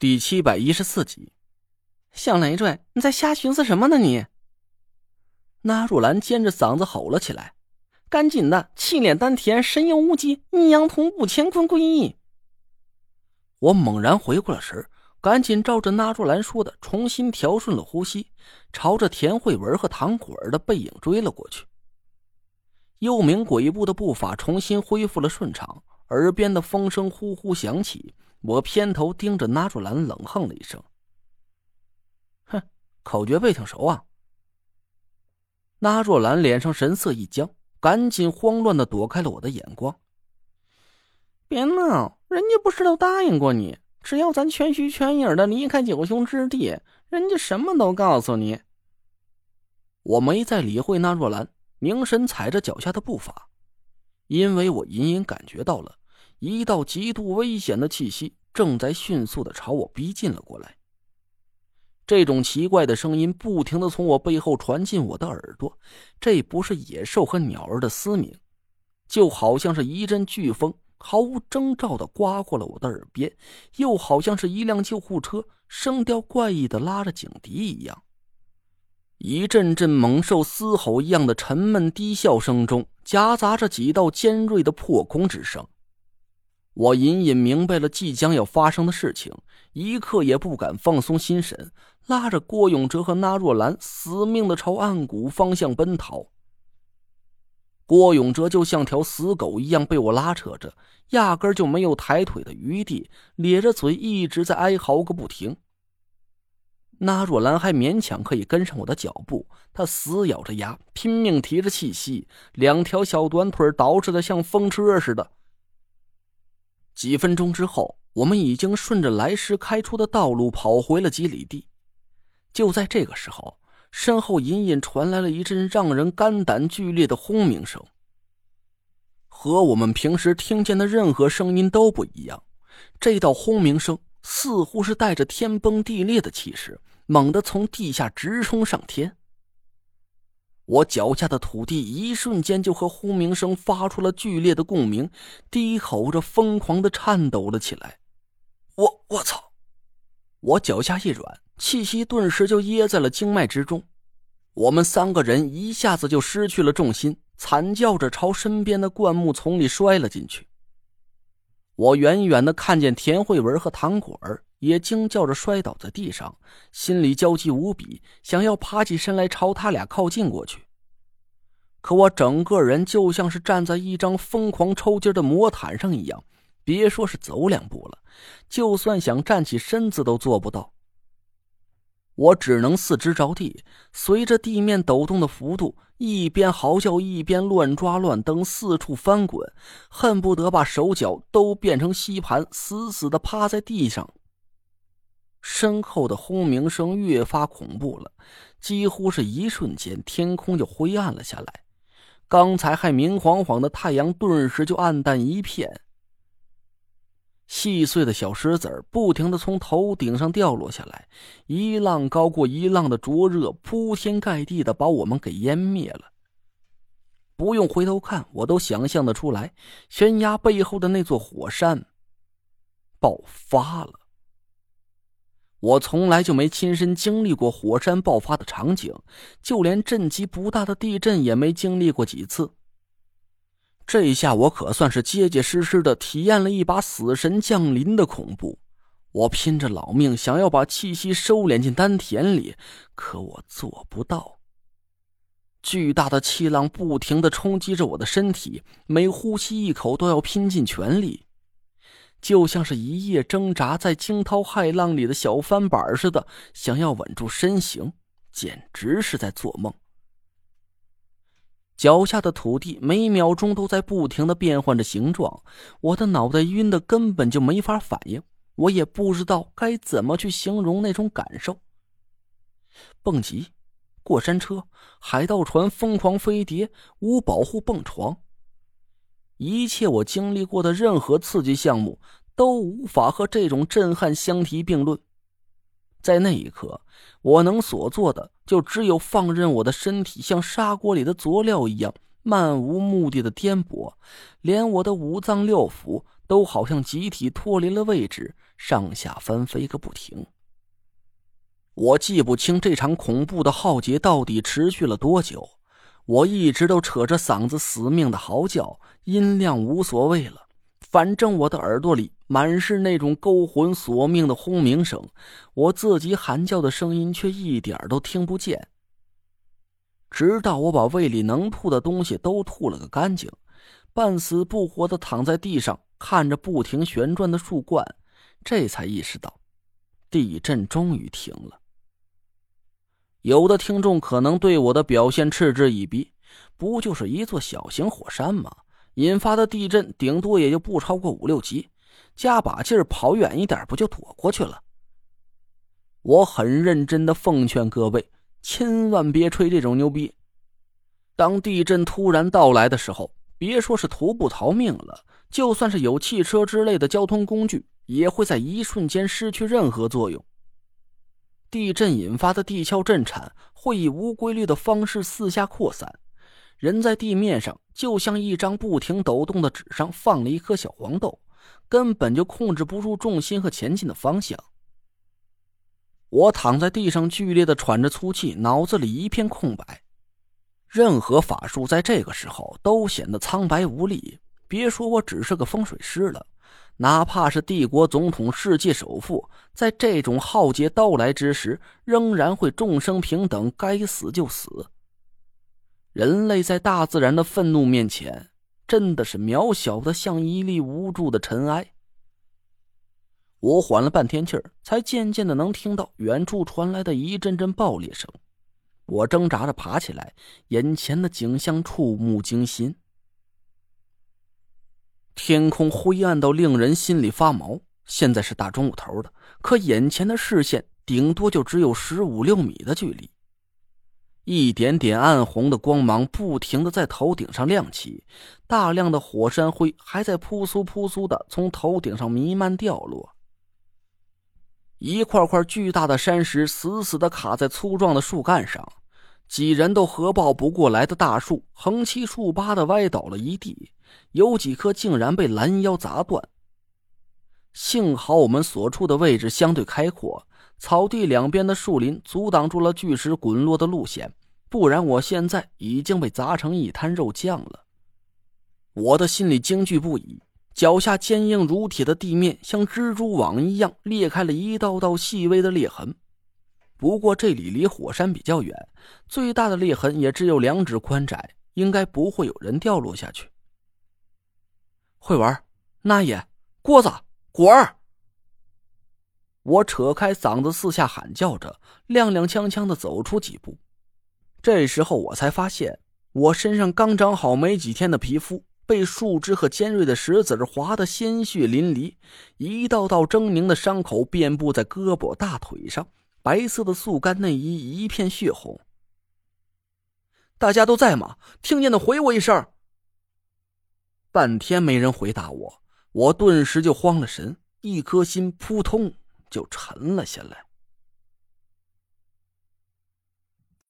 第七百一十四集，小累赘，你在瞎寻思什么呢？你！那若兰尖着嗓子吼了起来：“赶紧的，气敛丹田，神游无极，阴阳同步，乾坤归一。”我猛然回过了神，赶紧照着那若兰说的，重新调顺了呼吸，朝着田慧文和唐果儿的背影追了过去。幽冥鬼步的步伐重新恢复了顺畅，耳边的风声呼呼响起。我偏头盯着纳若兰，冷哼了一声：“哼，口诀背挺熟啊。”纳若兰脸上神色一僵，赶紧慌乱的躲开了我的眼光。“别闹，人家不是都答应过你，只要咱全虚全影的离开九雄之地，人家什么都告诉你。”我没再理会纳若兰，凝神踩着脚下的步伐，因为我隐隐感觉到了。一道极度危险的气息正在迅速的朝我逼近了过来。这种奇怪的声音不停的从我背后传进我的耳朵，这不是野兽和鸟儿的嘶鸣，就好像是一阵飓风毫无征兆的刮过了我的耳边，又好像是一辆救护车声调怪异的拉着警笛一样。一阵阵猛兽嘶吼一样的沉闷低笑声中，夹杂着几道尖锐的破空之声。我隐隐明白了即将要发生的事情，一刻也不敢放松心神，拉着郭永哲和那若兰死命的朝暗谷方向奔逃。郭永哲就像条死狗一样被我拉扯着，压根就没有抬腿的余地，咧着嘴一直在哀嚎个不停。那若兰还勉强可以跟上我的脚步，她死咬着牙，拼命提着气息，两条小短腿捯饬的像风车似的。几分钟之后，我们已经顺着来时开出的道路跑回了几里地。就在这个时候，身后隐隐传来了一阵让人肝胆剧烈的轰鸣声，和我们平时听见的任何声音都不一样。这道轰鸣声似乎是带着天崩地裂的气势，猛地从地下直冲上天。我脚下的土地一瞬间就和轰鸣声发出了剧烈的共鸣，低吼着疯狂的颤抖了起来。我我操！我脚下一软，气息顿时就噎在了经脉之中。我们三个人一下子就失去了重心，惨叫着朝身边的灌木丛里摔了进去。我远远的看见田慧文和唐果儿也惊叫着摔倒在地上，心里焦急无比，想要爬起身来朝他俩靠近过去。可我整个人就像是站在一张疯狂抽筋的魔毯上一样，别说是走两步了，就算想站起身子都做不到。我只能四肢着地，随着地面抖动的幅度，一边嚎叫一边乱抓乱蹬，四处翻滚，恨不得把手脚都变成吸盘，死死的趴在地上。身后的轰鸣声越发恐怖了，几乎是一瞬间，天空就灰暗了下来。刚才还明晃晃的太阳，顿时就暗淡一片。细碎的小石子不停的从头顶上掉落下来，一浪高过一浪的灼热，铺天盖地的把我们给淹灭了。不用回头看，我都想象得出来，悬崖背后的那座火山爆发了。我从来就没亲身经历过火山爆发的场景，就连震级不大的地震也没经历过几次。这一下我可算是结结实实的体验了一把死神降临的恐怖。我拼着老命想要把气息收敛进丹田里，可我做不到。巨大的气浪不停的冲击着我的身体，每呼吸一口都要拼尽全力。就像是一夜挣扎在惊涛骇浪里的小翻板似的，想要稳住身形，简直是在做梦。脚下的土地每秒钟都在不停的变换着形状，我的脑袋晕的根本就没法反应，我也不知道该怎么去形容那种感受。蹦极、过山车、海盗船、疯狂飞碟、无保护蹦床。一切我经历过的任何刺激项目都无法和这种震撼相提并论。在那一刻，我能所做的就只有放任我的身体像砂锅里的佐料一样漫无目的的颠簸，连我的五脏六腑都好像集体脱离了位置，上下翻飞个不停。我记不清这场恐怖的浩劫到底持续了多久，我一直都扯着嗓子死命的嚎叫，音量无所谓了，反正我的耳朵里满是那种勾魂索命的轰鸣声，我自己喊叫的声音却一点都听不见。直到我把胃里能吐的东西都吐了个干净，半死不活的躺在地上，看着不停旋转的树冠，这才意识到，地震终于停了。有的听众可能对我的表现嗤之以鼻，不就是一座小型火山吗？引发的地震顶多也就不超过五六级，加把劲儿跑远一点不就躲过去了？我很认真的奉劝各位，千万别吹这种牛逼。当地震突然到来的时候，别说是徒步逃命了，就算是有汽车之类的交通工具，也会在一瞬间失去任何作用。地震引发的地壳震颤会以无规律的方式四下扩散，人在地面上就像一张不停抖动的纸上放了一颗小黄豆，根本就控制不住重心和前进的方向。我躺在地上，剧烈的喘着粗气，脑子里一片空白，任何法术在这个时候都显得苍白无力。别说我只是个风水师了。哪怕是帝国总统、世界首富，在这种浩劫到来之时，仍然会众生平等，该死就死。人类在大自然的愤怒面前，真的是渺小的像一粒无助的尘埃。我缓了半天气儿，才渐渐的能听到远处传来的一阵阵爆裂声。我挣扎着爬起来，眼前的景象触目惊心。天空灰暗到令人心里发毛。现在是大中午头的，可眼前的视线顶多就只有十五六米的距离。一点点暗红的光芒不停的在头顶上亮起，大量的火山灰还在扑簌扑簌的从头顶上弥漫掉落。一块块巨大的山石死死的卡在粗壮的树干上，几人都合抱不过来的大树横七竖八的歪倒了一地。有几棵竟然被拦腰砸断。幸好我们所处的位置相对开阔，草地两边的树林阻挡住了巨石滚落的路线，不然我现在已经被砸成一滩肉酱了。我的心里惊惧不已，脚下坚硬如铁的地面像蜘蛛网一样裂开了一道道细微的裂痕。不过这里离火山比较远，最大的裂痕也只有两指宽窄，应该不会有人掉落下去。会玩，那也锅子滚儿！我扯开嗓子四下喊叫着，踉踉跄跄的走出几步。这时候我才发现，我身上刚长好没几天的皮肤被树枝和尖锐的石子划得鲜血淋漓，一道道狰狞的伤口遍布在胳膊、大腿上，白色的速干内衣一片血红。大家都在吗？听见的回我一声。半天没人回答我，我顿时就慌了神，一颗心扑通就沉了下来。